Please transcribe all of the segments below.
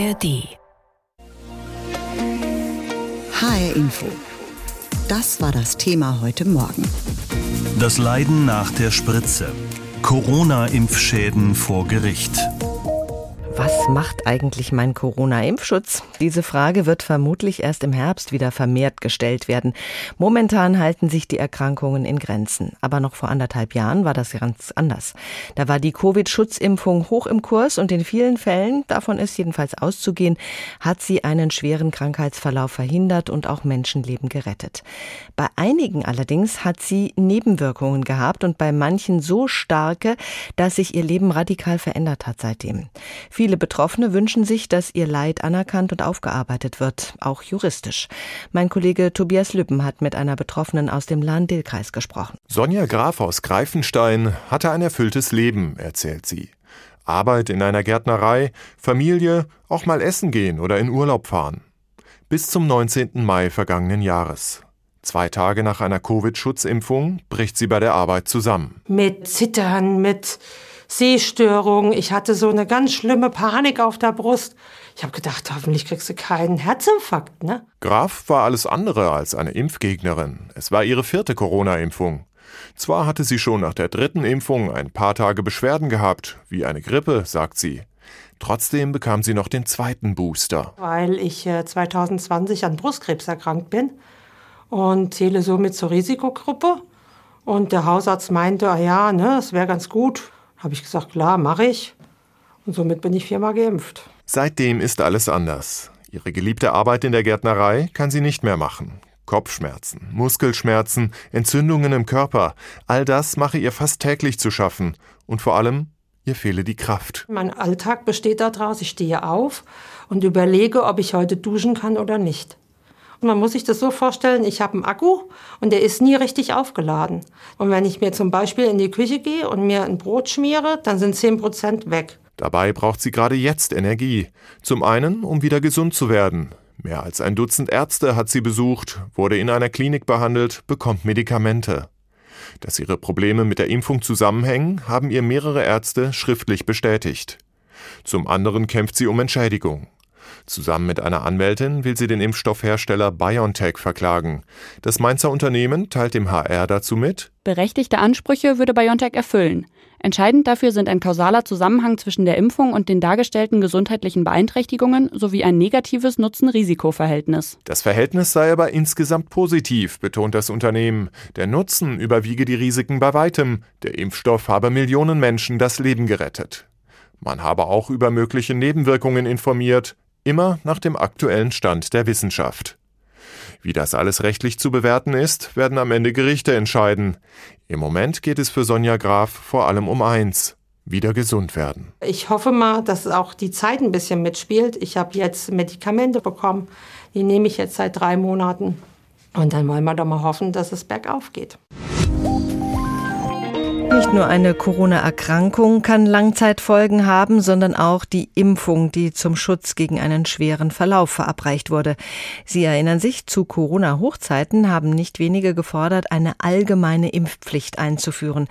ARD. HR Info. Das war das Thema heute Morgen. Das Leiden nach der Spritze. Corona-Impfschäden vor Gericht. Was macht eigentlich mein Corona-Impfschutz? Diese Frage wird vermutlich erst im Herbst wieder vermehrt gestellt werden. Momentan halten sich die Erkrankungen in Grenzen. Aber noch vor anderthalb Jahren war das ganz anders. Da war die Covid-Schutzimpfung hoch im Kurs und in vielen Fällen, davon ist jedenfalls auszugehen, hat sie einen schweren Krankheitsverlauf verhindert und auch Menschenleben gerettet. Bei einigen allerdings hat sie Nebenwirkungen gehabt und bei manchen so starke, dass sich ihr Leben radikal verändert hat seitdem. Viele Betroffene wünschen sich, dass ihr Leid anerkannt und aufgearbeitet wird, auch juristisch. Mein Kollege Tobias Lübben hat mit einer Betroffenen aus dem Lahn-Dill-Kreis gesprochen. Sonja Graf aus Greifenstein hatte ein erfülltes Leben, erzählt sie. Arbeit in einer Gärtnerei, Familie, auch mal essen gehen oder in Urlaub fahren. Bis zum 19. Mai vergangenen Jahres. Zwei Tage nach einer Covid-Schutzimpfung bricht sie bei der Arbeit zusammen. Mit Zittern, mit Sehstörung. Ich hatte so eine ganz schlimme Panik auf der Brust. Ich habe gedacht, hoffentlich kriegst du keinen Herzinfarkt, ne? Graf war alles andere als eine Impfgegnerin. Es war ihre vierte Corona-Impfung. Zwar hatte sie schon nach der dritten Impfung ein paar Tage Beschwerden gehabt, wie eine Grippe, sagt sie. Trotzdem bekam sie noch den zweiten Booster. Weil ich 2020 äh, an Brustkrebs erkrankt bin und zähle somit zur Risikogruppe. Und der Hausarzt meinte, ah ja, ne, es wäre ganz gut, habe ich gesagt, klar, mache ich. Und somit bin ich viermal geimpft. Seitdem ist alles anders. Ihre geliebte Arbeit in der Gärtnerei kann sie nicht mehr machen. Kopfschmerzen, Muskelschmerzen, Entzündungen im Körper, all das mache ihr fast täglich zu schaffen. Und vor allem, ihr fehle die Kraft. Mein Alltag besteht daraus, ich stehe auf und überlege, ob ich heute duschen kann oder nicht. Man muss sich das so vorstellen, ich habe einen Akku und der ist nie richtig aufgeladen. Und wenn ich mir zum Beispiel in die Küche gehe und mir ein Brot schmiere, dann sind 10 Prozent weg. Dabei braucht sie gerade jetzt Energie. Zum einen, um wieder gesund zu werden. Mehr als ein Dutzend Ärzte hat sie besucht, wurde in einer Klinik behandelt, bekommt Medikamente. Dass ihre Probleme mit der Impfung zusammenhängen, haben ihr mehrere Ärzte schriftlich bestätigt. Zum anderen kämpft sie um Entschädigung. Zusammen mit einer Anwältin will sie den Impfstoffhersteller BioNTech verklagen. Das Mainzer Unternehmen teilt dem HR dazu mit, Berechtigte Ansprüche würde BioNTech erfüllen. Entscheidend dafür sind ein kausaler Zusammenhang zwischen der Impfung und den dargestellten gesundheitlichen Beeinträchtigungen sowie ein negatives Nutzen-Risiko-Verhältnis. Das Verhältnis sei aber insgesamt positiv, betont das Unternehmen. Der Nutzen überwiege die Risiken bei weitem. Der Impfstoff habe Millionen Menschen das Leben gerettet. Man habe auch über mögliche Nebenwirkungen informiert immer nach dem aktuellen Stand der Wissenschaft. Wie das alles rechtlich zu bewerten ist, werden am Ende Gerichte entscheiden. Im Moment geht es für Sonja Graf vor allem um eins, wieder gesund werden. Ich hoffe mal, dass auch die Zeit ein bisschen mitspielt. Ich habe jetzt Medikamente bekommen, die nehme ich jetzt seit drei Monaten. Und dann wollen wir doch mal hoffen, dass es bergauf geht. Nicht nur eine Corona-Erkrankung kann Langzeitfolgen haben, sondern auch die Impfung, die zum Schutz gegen einen schweren Verlauf verabreicht wurde. Sie erinnern sich, zu Corona-Hochzeiten haben nicht wenige gefordert, eine allgemeine Impfpflicht einzuführen.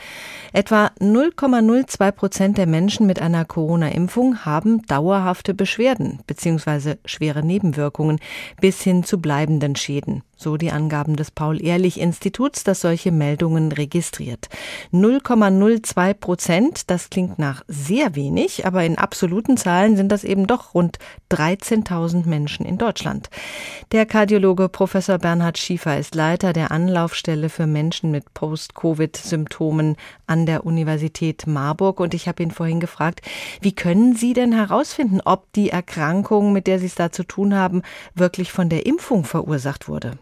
Etwa 0,02 Prozent der Menschen mit einer Corona-Impfung haben dauerhafte Beschwerden bzw. schwere Nebenwirkungen bis hin zu bleibenden Schäden so die Angaben des Paul-Ehrlich-Instituts, das solche Meldungen registriert. 0,02 Prozent, das klingt nach sehr wenig, aber in absoluten Zahlen sind das eben doch rund 13.000 Menschen in Deutschland. Der Kardiologe Professor Bernhard Schiefer ist Leiter der Anlaufstelle für Menschen mit Post-Covid-Symptomen an der Universität Marburg und ich habe ihn vorhin gefragt, wie können Sie denn herausfinden, ob die Erkrankung, mit der Sie es da zu tun haben, wirklich von der Impfung verursacht wurde?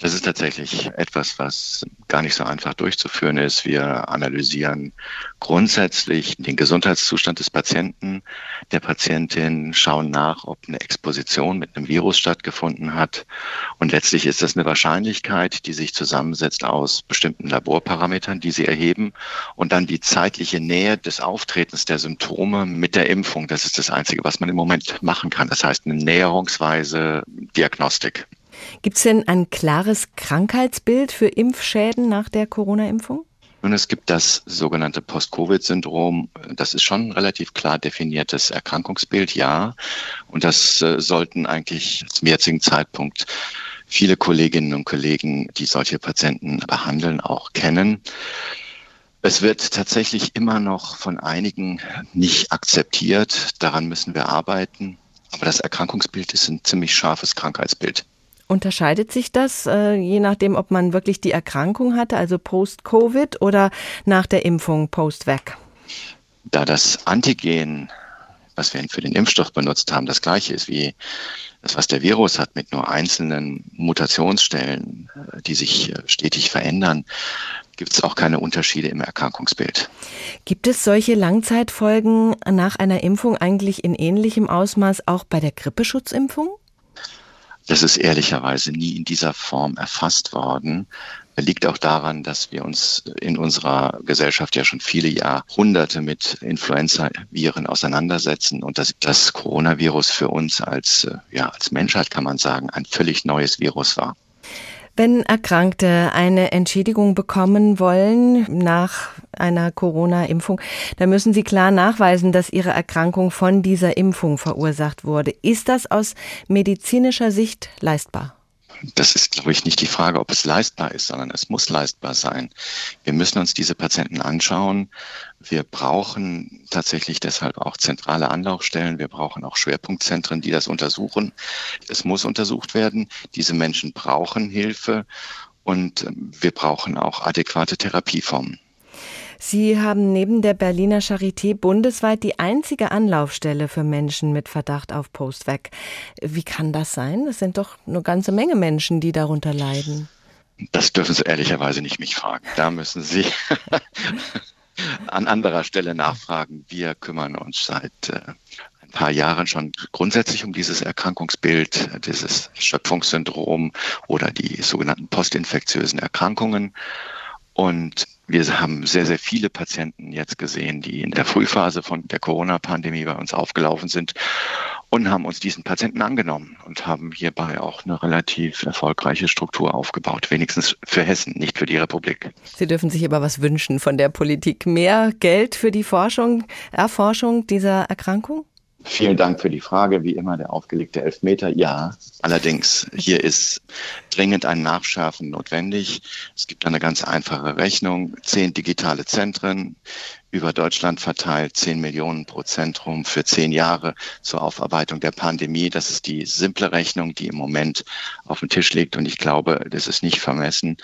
Das ist tatsächlich etwas, was gar nicht so einfach durchzuführen ist. Wir analysieren grundsätzlich den Gesundheitszustand des Patienten, der Patientin, schauen nach, ob eine Exposition mit einem Virus stattgefunden hat. Und letztlich ist das eine Wahrscheinlichkeit, die sich zusammensetzt aus bestimmten Laborparametern, die sie erheben und dann die zeitliche Nähe des Auftretens der Symptome mit der Impfung. Das ist das Einzige, was man im Moment machen kann. Das heißt eine näherungsweise Diagnostik. Gibt es denn ein klares Krankheitsbild für Impfschäden nach der Corona-Impfung? Nun, es gibt das sogenannte Post-Covid-Syndrom. Das ist schon ein relativ klar definiertes Erkrankungsbild, ja. Und das äh, sollten eigentlich zum jetzigen Zeitpunkt viele Kolleginnen und Kollegen, die solche Patienten behandeln, auch kennen. Es wird tatsächlich immer noch von einigen nicht akzeptiert. Daran müssen wir arbeiten. Aber das Erkrankungsbild ist ein ziemlich scharfes Krankheitsbild. Unterscheidet sich das äh, je nachdem, ob man wirklich die Erkrankung hatte, also Post-Covid oder nach der Impfung Post-Vac? Da das Antigen, was wir für den Impfstoff benutzt haben, das gleiche ist wie das, was der Virus hat, mit nur einzelnen Mutationsstellen, äh, die sich äh, stetig verändern, gibt es auch keine Unterschiede im Erkrankungsbild. Gibt es solche Langzeitfolgen nach einer Impfung eigentlich in ähnlichem Ausmaß auch bei der Grippeschutzimpfung? Das ist ehrlicherweise nie in dieser Form erfasst worden. Liegt auch daran, dass wir uns in unserer Gesellschaft ja schon viele Jahrhunderte mit Influenza-Viren auseinandersetzen und dass das Coronavirus für uns als, äh, ja, als Menschheit, kann man sagen, ein völlig neues Virus war. Wenn Erkrankte eine Entschädigung bekommen wollen nach einer Corona-Impfung, dann müssen sie klar nachweisen, dass ihre Erkrankung von dieser Impfung verursacht wurde. Ist das aus medizinischer Sicht leistbar? Das ist, glaube ich, nicht die Frage, ob es leistbar ist, sondern es muss leistbar sein. Wir müssen uns diese Patienten anschauen. Wir brauchen tatsächlich deshalb auch zentrale Anlaufstellen. Wir brauchen auch Schwerpunktzentren, die das untersuchen. Es muss untersucht werden. Diese Menschen brauchen Hilfe und ähm, wir brauchen auch adäquate Therapieformen. Sie haben neben der Berliner Charité bundesweit die einzige Anlaufstelle für Menschen mit Verdacht auf Postvac. Wie kann das sein? Es sind doch eine ganze Menge Menschen, die darunter leiden. Das dürfen Sie ehrlicherweise nicht mich fragen. Da müssen Sie an anderer Stelle nachfragen. Wir kümmern uns seit äh, ein paar Jahren schon grundsätzlich um dieses Erkrankungsbild, dieses Schöpfungssyndrom oder die sogenannten postinfektiösen Erkrankungen. Und wir haben sehr, sehr viele Patienten jetzt gesehen, die in der Frühphase von der Corona-Pandemie bei uns aufgelaufen sind und haben uns diesen Patienten angenommen und haben hierbei auch eine relativ erfolgreiche Struktur aufgebaut, wenigstens für Hessen, nicht für die Republik. Sie dürfen sich aber was wünschen von der Politik. Mehr Geld für die Forschung, Erforschung dieser Erkrankung? Vielen Dank für die Frage. Wie immer der aufgelegte Elfmeter. Ja, allerdings hier ist dringend ein Nachschärfen notwendig. Es gibt eine ganz einfache Rechnung. Zehn digitale Zentren, über Deutschland verteilt, 10 Millionen pro Zentrum für zehn Jahre zur Aufarbeitung der Pandemie. Das ist die simple Rechnung, die im Moment auf dem Tisch liegt. Und ich glaube, das ist nicht vermessen,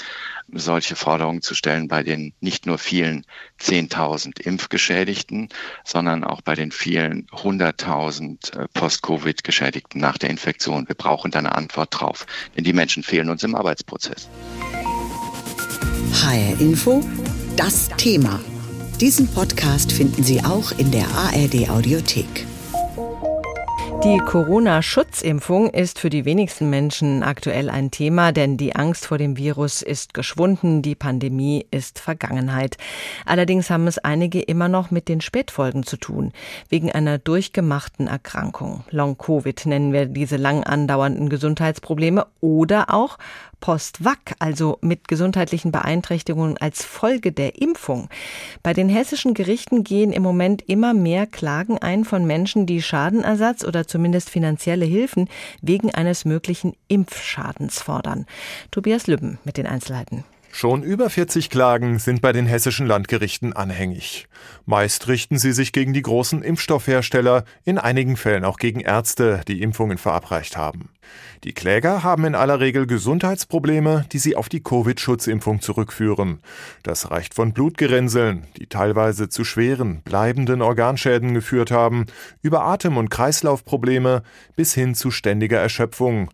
solche Forderungen zu stellen bei den nicht nur vielen 10.000 Impfgeschädigten, sondern auch bei den vielen 100.000 äh, Post-Covid-Geschädigten nach der Infektion. Wir brauchen da eine Antwort drauf, denn die Menschen fehlen uns im Arbeitsprozess. HR Info, das Thema. Diesen Podcast finden Sie auch in der ARD Audiothek. Die Corona-Schutzimpfung ist für die wenigsten Menschen aktuell ein Thema, denn die Angst vor dem Virus ist geschwunden, die Pandemie ist Vergangenheit. Allerdings haben es einige immer noch mit den Spätfolgen zu tun, wegen einer durchgemachten Erkrankung. Long-Covid nennen wir diese lang andauernden Gesundheitsprobleme oder auch Post-Vac, also mit gesundheitlichen Beeinträchtigungen als Folge der Impfung. Bei den hessischen Gerichten gehen im Moment immer mehr Klagen ein von Menschen, die Schadenersatz oder zumindest finanzielle Hilfen wegen eines möglichen Impfschadens fordern. Tobias Lübben mit den Einzelheiten. Schon über 40 Klagen sind bei den hessischen Landgerichten anhängig. Meist richten sie sich gegen die großen Impfstoffhersteller, in einigen Fällen auch gegen Ärzte, die Impfungen verabreicht haben. Die Kläger haben in aller Regel Gesundheitsprobleme, die sie auf die Covid-Schutzimpfung zurückführen. Das reicht von Blutgerinnseln, die teilweise zu schweren, bleibenden Organschäden geführt haben, über Atem- und Kreislaufprobleme bis hin zu ständiger Erschöpfung,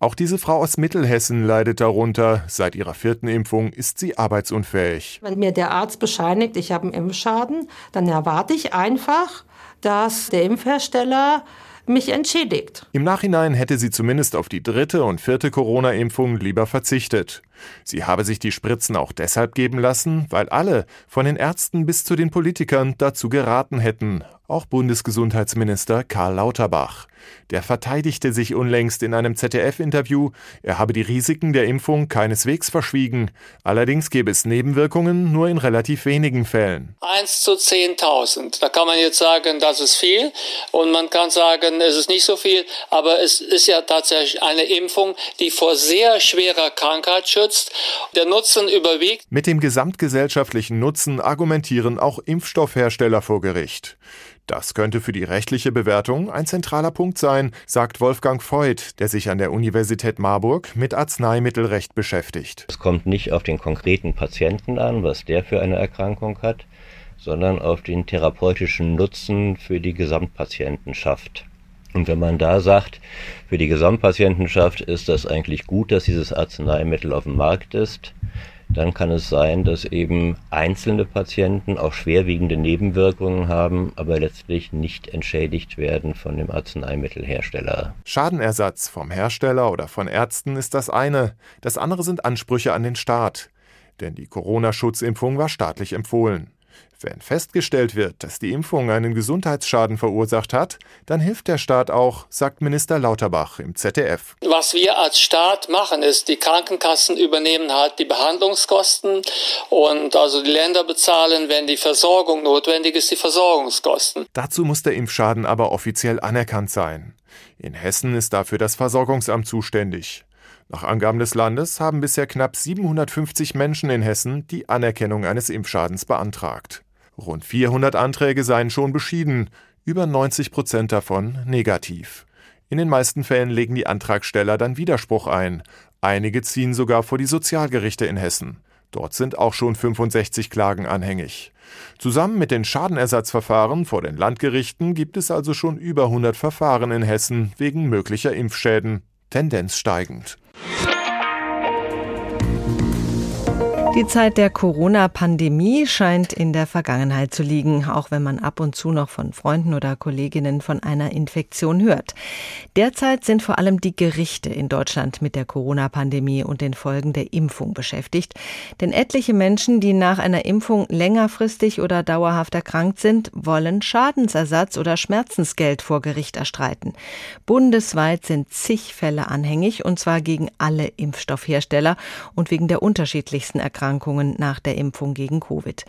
auch diese Frau aus Mittelhessen leidet darunter. Seit ihrer vierten Impfung ist sie arbeitsunfähig. Wenn mir der Arzt bescheinigt, ich habe einen Impfschaden, dann erwarte ich einfach, dass der Impfhersteller mich entschädigt. Im Nachhinein hätte sie zumindest auf die dritte und vierte Corona-Impfung lieber verzichtet. Sie habe sich die Spritzen auch deshalb geben lassen, weil alle, von den Ärzten bis zu den Politikern, dazu geraten hätten, auch Bundesgesundheitsminister Karl Lauterbach. Der verteidigte sich unlängst in einem ZDF-Interview, er habe die Risiken der Impfung keineswegs verschwiegen. Allerdings gäbe es Nebenwirkungen nur in relativ wenigen Fällen. 1 zu 10.000. Da kann man jetzt sagen, das ist viel und man kann sagen, es ist nicht so viel, aber es ist ja tatsächlich eine Impfung, die vor sehr schwerer Krankheit schützt. Der Nutzen überwiegt. Mit dem gesamtgesellschaftlichen Nutzen argumentieren auch Impfstoffhersteller vor Gericht. Das könnte für die rechtliche Bewertung ein zentraler Punkt sein, sagt Wolfgang Voigt, der sich an der Universität Marburg mit Arzneimittelrecht beschäftigt. Es kommt nicht auf den konkreten Patienten an, was der für eine Erkrankung hat, sondern auf den therapeutischen Nutzen für die Gesamtpatientenschaft. Und wenn man da sagt, für die Gesamtpatientenschaft ist das eigentlich gut, dass dieses Arzneimittel auf dem Markt ist, dann kann es sein, dass eben einzelne Patienten auch schwerwiegende Nebenwirkungen haben, aber letztlich nicht entschädigt werden von dem Arzneimittelhersteller. Schadenersatz vom Hersteller oder von Ärzten ist das eine, das andere sind Ansprüche an den Staat. Denn die Corona-Schutzimpfung war staatlich empfohlen. Wenn festgestellt wird, dass die Impfung einen Gesundheitsschaden verursacht hat, dann hilft der Staat auch, sagt Minister Lauterbach im ZDF. Was wir als Staat machen, ist, die Krankenkassen übernehmen halt die Behandlungskosten und also die Länder bezahlen, wenn die Versorgung notwendig ist, die Versorgungskosten. Dazu muss der Impfschaden aber offiziell anerkannt sein. In Hessen ist dafür das Versorgungsamt zuständig. Nach Angaben des Landes haben bisher knapp 750 Menschen in Hessen die Anerkennung eines Impfschadens beantragt. Rund 400 Anträge seien schon beschieden, über 90 Prozent davon negativ. In den meisten Fällen legen die Antragsteller dann Widerspruch ein. Einige ziehen sogar vor die Sozialgerichte in Hessen. Dort sind auch schon 65 Klagen anhängig. Zusammen mit den Schadenersatzverfahren vor den Landgerichten gibt es also schon über 100 Verfahren in Hessen wegen möglicher Impfschäden, Tendenz steigend. Die Zeit der Corona-Pandemie scheint in der Vergangenheit zu liegen, auch wenn man ab und zu noch von Freunden oder Kolleginnen von einer Infektion hört. Derzeit sind vor allem die Gerichte in Deutschland mit der Corona-Pandemie und den Folgen der Impfung beschäftigt. Denn etliche Menschen, die nach einer Impfung längerfristig oder dauerhaft erkrankt sind, wollen Schadensersatz oder Schmerzensgeld vor Gericht erstreiten. Bundesweit sind zig Fälle anhängig, und zwar gegen alle Impfstoffhersteller und wegen der unterschiedlichsten Erkrankungen Erkrankungen nach der Impfung gegen Covid.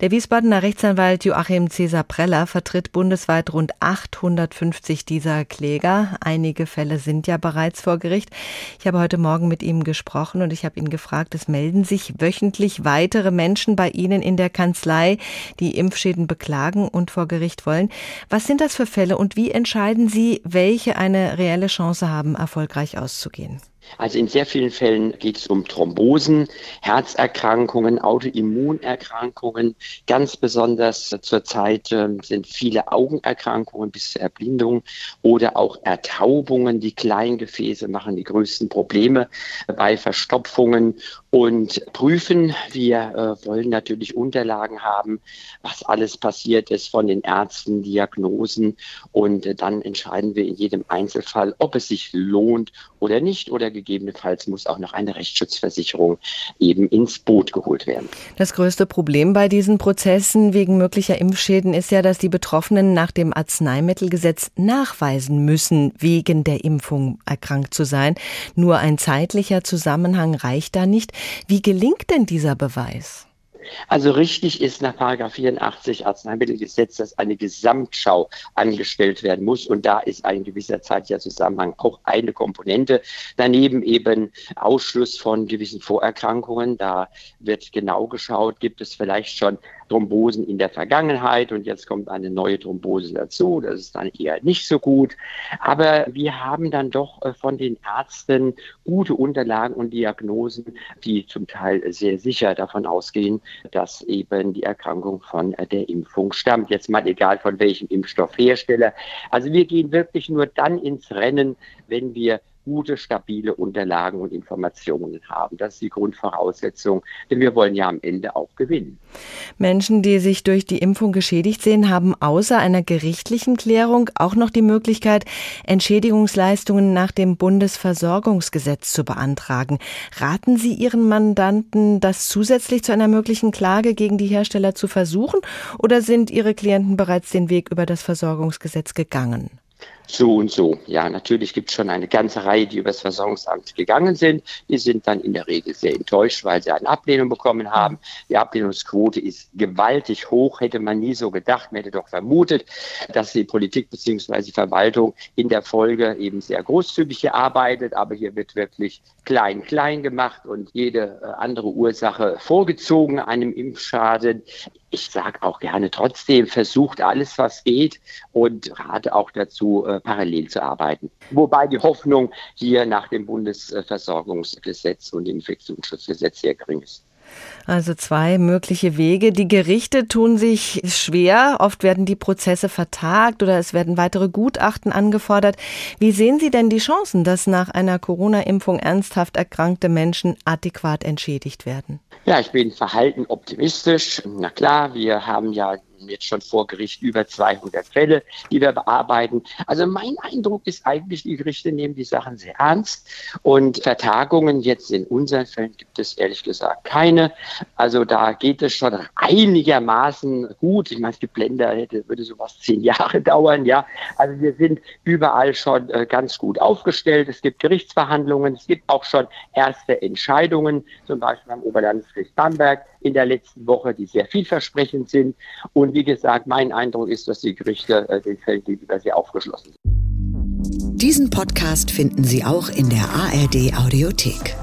Der Wiesbadener Rechtsanwalt Joachim Cäsar Preller vertritt bundesweit rund 850 dieser Kläger. Einige Fälle sind ja bereits vor Gericht. Ich habe heute Morgen mit ihm gesprochen und ich habe ihn gefragt, es melden sich wöchentlich weitere Menschen bei Ihnen in der Kanzlei, die Impfschäden beklagen und vor Gericht wollen. Was sind das für Fälle und wie entscheiden Sie, welche eine reelle Chance haben, erfolgreich auszugehen? Also in sehr vielen Fällen geht es um Thrombosen, Herzerkrankungen, Autoimmunerkrankungen. Ganz besonders zurzeit äh, sind viele Augenerkrankungen bis zur Erblindung oder auch Ertaubungen. Die Kleingefäße machen die größten Probleme bei Verstopfungen und prüfen. Wir äh, wollen natürlich Unterlagen haben, was alles passiert ist von den Ärzten, Diagnosen und äh, dann entscheiden wir in jedem Einzelfall, ob es sich lohnt oder nicht oder gegebenenfalls muss auch noch eine Rechtsschutzversicherung eben ins Boot geholt werden. Das größte Problem bei diesen Prozessen wegen möglicher Impfschäden ist ja, dass die Betroffenen nach dem Arzneimittelgesetz nachweisen müssen, wegen der Impfung erkrankt zu sein. Nur ein zeitlicher Zusammenhang reicht da nicht. Wie gelingt denn dieser Beweis? Also richtig ist nach 84 Arzneimittelgesetz, dass eine Gesamtschau angestellt werden muss. Und da ist ein gewisser zeitlicher Zusammenhang auch eine Komponente. Daneben eben Ausschluss von gewissen Vorerkrankungen. Da wird genau geschaut, gibt es vielleicht schon Thrombosen in der Vergangenheit und jetzt kommt eine neue Thrombose dazu. Das ist dann eher nicht so gut. Aber wir haben dann doch äh, von den Ärzten gute Unterlagen und Diagnosen, die zum Teil sehr sicher davon ausgehen, dass eben die Erkrankung von äh, der Impfung stammt. Jetzt mal egal von welchem Impfstoffhersteller. Also wir gehen wirklich nur dann ins Rennen, wenn wir gute, stabile Unterlagen und Informationen haben. Das ist die Grundvoraussetzung, denn wir wollen ja am Ende auch gewinnen. Menschen, die sich durch die Impfung geschädigt sehen, haben außer einer gerichtlichen Klärung auch noch die Möglichkeit, Entschädigungsleistungen nach dem Bundesversorgungsgesetz zu beantragen. Raten Sie Ihren Mandanten, das zusätzlich zu einer möglichen Klage gegen die Hersteller zu versuchen, oder sind Ihre Klienten bereits den Weg über das Versorgungsgesetz gegangen? So und so. Ja, natürlich gibt es schon eine ganze Reihe, die übers Versorgungsamt gegangen sind. Die sind dann in der Regel sehr enttäuscht, weil sie eine Ablehnung bekommen haben. Die Ablehnungsquote ist gewaltig hoch, hätte man nie so gedacht. Man hätte doch vermutet, dass die Politik bzw. die Verwaltung in der Folge eben sehr großzügig hier arbeitet. Aber hier wird wirklich klein, klein gemacht und jede äh, andere Ursache vorgezogen einem Impfschaden ich sage auch gerne trotzdem, versucht alles, was geht und rate auch dazu, äh, parallel zu arbeiten. Wobei die Hoffnung hier nach dem Bundesversorgungsgesetz und dem Infektionsschutzgesetz sehr gering ist. Also zwei mögliche Wege. Die Gerichte tun sich schwer. Oft werden die Prozesse vertagt oder es werden weitere Gutachten angefordert. Wie sehen Sie denn die Chancen, dass nach einer Corona-Impfung ernsthaft erkrankte Menschen adäquat entschädigt werden? Ja, ich bin verhalten optimistisch. Na klar, wir haben ja jetzt schon vor Gericht über 200 Fälle, die wir bearbeiten. Also mein Eindruck ist eigentlich, die Gerichte nehmen die Sachen sehr ernst und Vertagungen jetzt in unseren Fällen gibt es ehrlich gesagt keine. Also da geht es schon einigermaßen gut. Ich meine, es gibt Länder, hätte, würde sowas zehn Jahre dauern, ja. Also wir sind überall schon äh, ganz gut aufgestellt. Es gibt Gerichtsverhandlungen, es gibt auch schon erste Entscheidungen, zum Beispiel am Oberlandesgericht Bamberg in der letzten Woche, die sehr vielversprechend sind. Wie gesagt, mein Eindruck ist, dass die Gerichte äh, den Fällen gegenüber sehr aufgeschlossen sind. Diesen Podcast finden Sie auch in der ARD Audiothek.